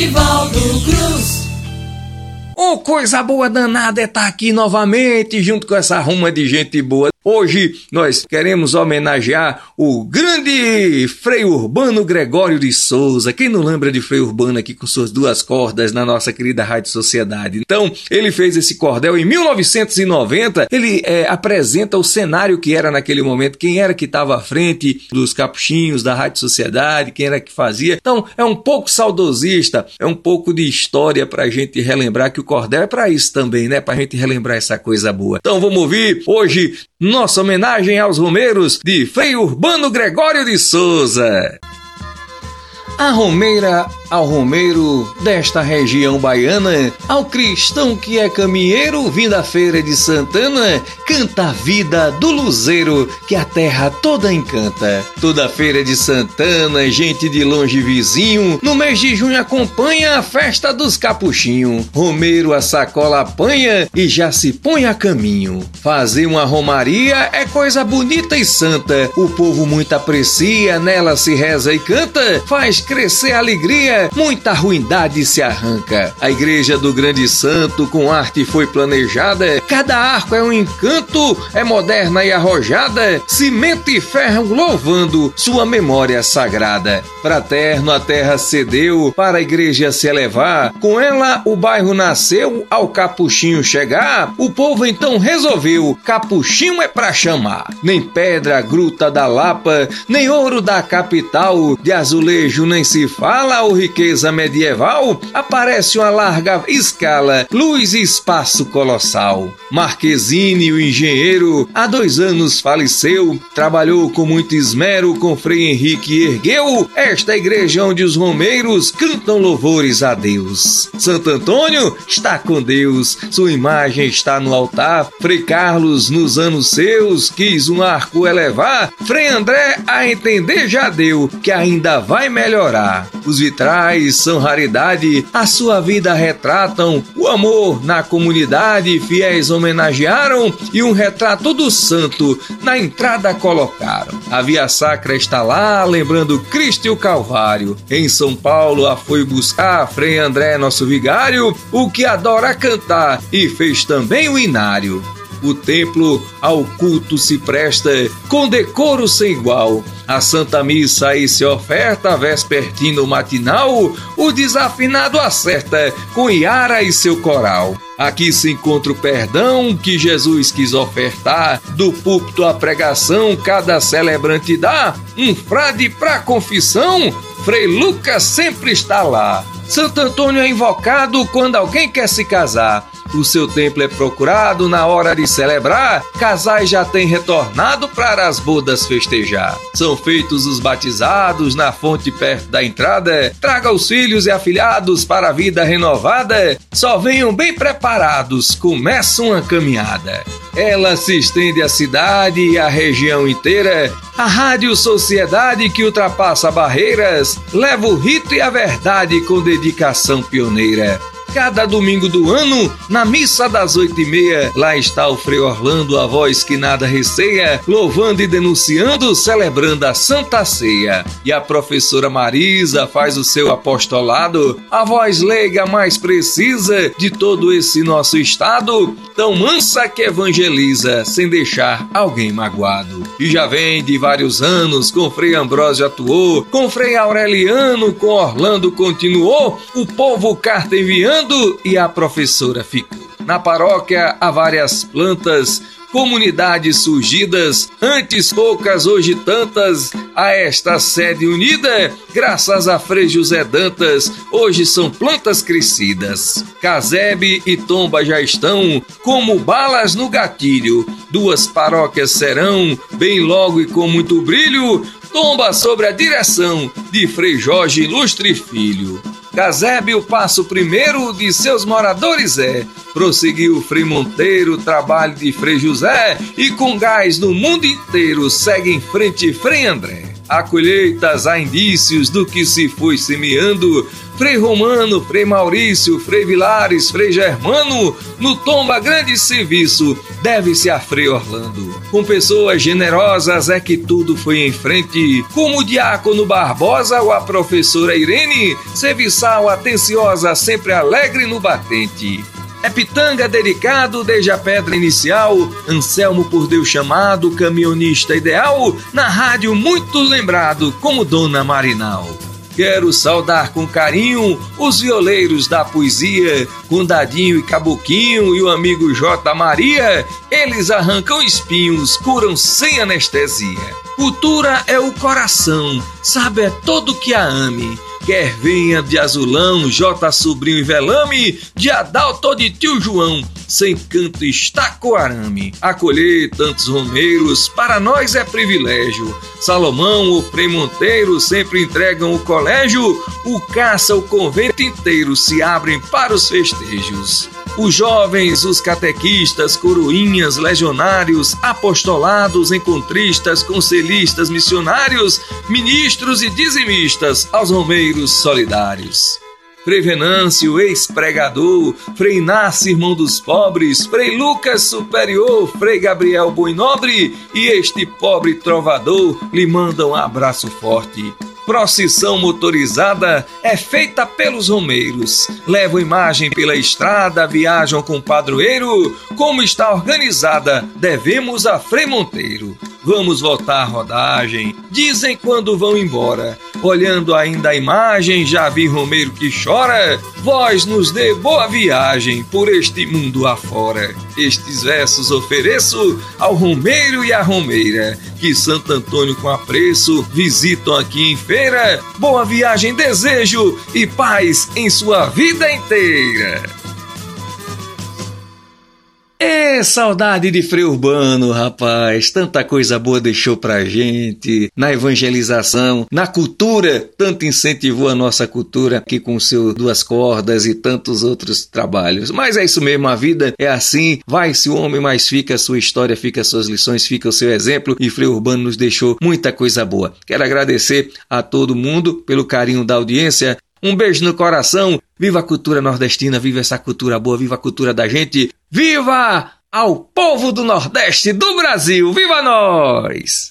Nivaldo Cruz. Oh, coisa boa danada é estar tá aqui novamente, junto com essa ruma de gente boa. Hoje nós queremos homenagear o grande Frei Urbano Gregório de Souza. Quem não lembra de Frei Urbano aqui com suas duas cordas na nossa querida Rádio Sociedade? Então, ele fez esse cordel em 1990. Ele é, apresenta o cenário que era naquele momento, quem era que estava à frente dos capuchinhos da Rádio Sociedade, quem era que fazia. Então, é um pouco saudosista, é um pouco de história para a gente relembrar que o cordel é para isso também, né? Para a gente relembrar essa coisa boa. Então, vamos ouvir hoje nossa homenagem aos Romeiros de Frei Urbano Gregório de Souza. A Romeira ao romeiro desta região baiana, ao cristão que é caminheiro, vindo à feira de Santana, canta a vida do luzeiro que a terra toda encanta. Toda feira de Santana, gente de longe vizinho, no mês de junho acompanha a festa dos capuchinhos. Romeiro a sacola apanha e já se põe a caminho. Fazer uma romaria é coisa bonita e santa, o povo muito aprecia, nela se reza e canta, faz crescer a alegria muita ruindade se arranca. A igreja do Grande Santo com arte foi planejada, cada arco é um encanto, é moderna e arrojada, cimento e ferro louvando sua memória sagrada. Fraterno a terra cedeu para a igreja se elevar, com ela o bairro nasceu ao capuchinho chegar, o povo então resolveu, capuchinho é pra chamar. Nem pedra, gruta da Lapa, nem ouro da capital, de azulejo nem se fala, o riqueza medieval, aparece uma larga escala, luz e espaço colossal. Marquezine, o engenheiro, há dois anos faleceu, trabalhou com muito esmero com Frei Henrique e ergueu esta igreja onde os romeiros cantam louvores a Deus. Santo Antônio está com Deus, sua imagem está no altar. Frei Carlos, nos anos seus, quis um arco elevar. Frei André, a entender já deu que ainda vai melhorar. Os vitrais são raridade, a sua vida retratam o amor na comunidade, fiéis homenagearam e um retrato do santo na entrada colocaram. A Via Sacra está lá, lembrando Cristo e o Calvário. Em São Paulo a foi buscar Frei André, nosso vigário, o que adora cantar e fez também o inário o templo ao culto se presta com decoro sem igual. A Santa Missa aí se oferta, vespertino matinal, o desafinado acerta com Iara e seu coral. Aqui se encontra o perdão que Jesus quis ofertar, do púlpito à pregação, cada celebrante dá um frade pra confissão, Frei Lucas sempre está lá. Santo Antônio é invocado quando alguém quer se casar o seu templo é procurado na hora de celebrar, casais já têm retornado para as bodas festejar. São feitos os batizados na fonte perto da entrada, traga os filhos e afilhados para a vida renovada, só venham bem preparados, começa uma caminhada. Ela se estende à cidade e à região inteira, a Rádio Sociedade que ultrapassa barreiras, leva o rito e a verdade com dedicação pioneira. Cada domingo do ano, na missa das oito e meia, lá está o Frei Orlando, a voz que nada receia, louvando e denunciando, celebrando a Santa Ceia. E a professora Marisa faz o seu apostolado, a voz leiga mais precisa de todo esse nosso estado, tão mansa que evangeliza, sem deixar alguém magoado. E já vem de vários anos, com Frei Ambrósio atuou, com Frei Aureliano, com Orlando continuou, o povo carta enviando e a professora ficou. Na paróquia há várias plantas, comunidades surgidas, antes poucas, hoje tantas, a esta sede unida, graças a Frei José Dantas, hoje são plantas crescidas. Casebe e Tomba já estão como balas no gatilho, duas paróquias serão, bem logo e com muito brilho, tomba sobre a direção de Frei Jorge Ilustre Filho. Casebe o passo primeiro de seus moradores é. Prosseguiu Frei Monteiro, trabalho de Frei José e com gás no mundo inteiro segue em frente Frei André. Há colheitas, há indícios do que se foi semeando, Frei Romano, Frei Maurício, Frei Vilares, Frei Germano, no Tomba Grande Serviço, deve-se a Frei Orlando. Com pessoas generosas é que tudo foi em frente, como o diácono Barbosa ou a professora Irene, serviçal atenciosa, sempre alegre no batente. É pitanga dedicado desde a pedra inicial, Anselmo por Deus chamado, caminhonista ideal, na rádio muito lembrado como Dona Marinal. Quero saudar com carinho os violeiros da poesia, com Dadinho e Caboquinho e o amigo J. Maria. Eles arrancam espinhos, curam sem anestesia. Cultura é o coração, sabe é todo que a ame quer venha de azulão, J sobrinho e velame, de Adalto de tio João, sem canto está coarame. Acolher tantos romeiros, para nós é privilégio. Salomão, o Frei Monteiro sempre entregam o colégio, o caça, o convento inteiro se abrem para os festejos. Os jovens, os catequistas, coroinhas, legionários, apostolados, encontristas, conselhistas, missionários, ministros e dizimistas, aos romeiros solidários. Frei Venâncio, ex-pregador, Frei Inácio, irmão dos pobres, Frei Lucas Superior, Frei Gabriel Boinobre e este pobre trovador lhe mandam um abraço forte procissão motorizada é feita pelos romeiros. Levam imagem pela estrada, viajam com o padroeiro. Como está organizada, devemos a Frei Monteiro. Vamos voltar à rodagem. Dizem quando vão embora. Olhando ainda a imagem, já vi Romeiro que chora. Vós nos dê boa viagem por este mundo afora. Estes versos ofereço ao Romeiro e à Romeira, que Santo Antônio com apreço visitam aqui em feira. Boa viagem desejo e paz em sua vida inteira. É saudade de freio urbano, rapaz. Tanta coisa boa deixou pra gente. Na evangelização, na cultura, tanto incentivou a nossa cultura aqui com seu duas cordas e tantos outros trabalhos. Mas é isso mesmo, a vida é assim. Vai-se o homem, mas fica a sua história, fica as suas lições, fica o seu exemplo. E freio urbano nos deixou muita coisa boa. Quero agradecer a todo mundo pelo carinho da audiência. Um beijo no coração. Viva a cultura nordestina, viva essa cultura boa, viva a cultura da gente. Viva ao povo do Nordeste do Brasil! Viva nós!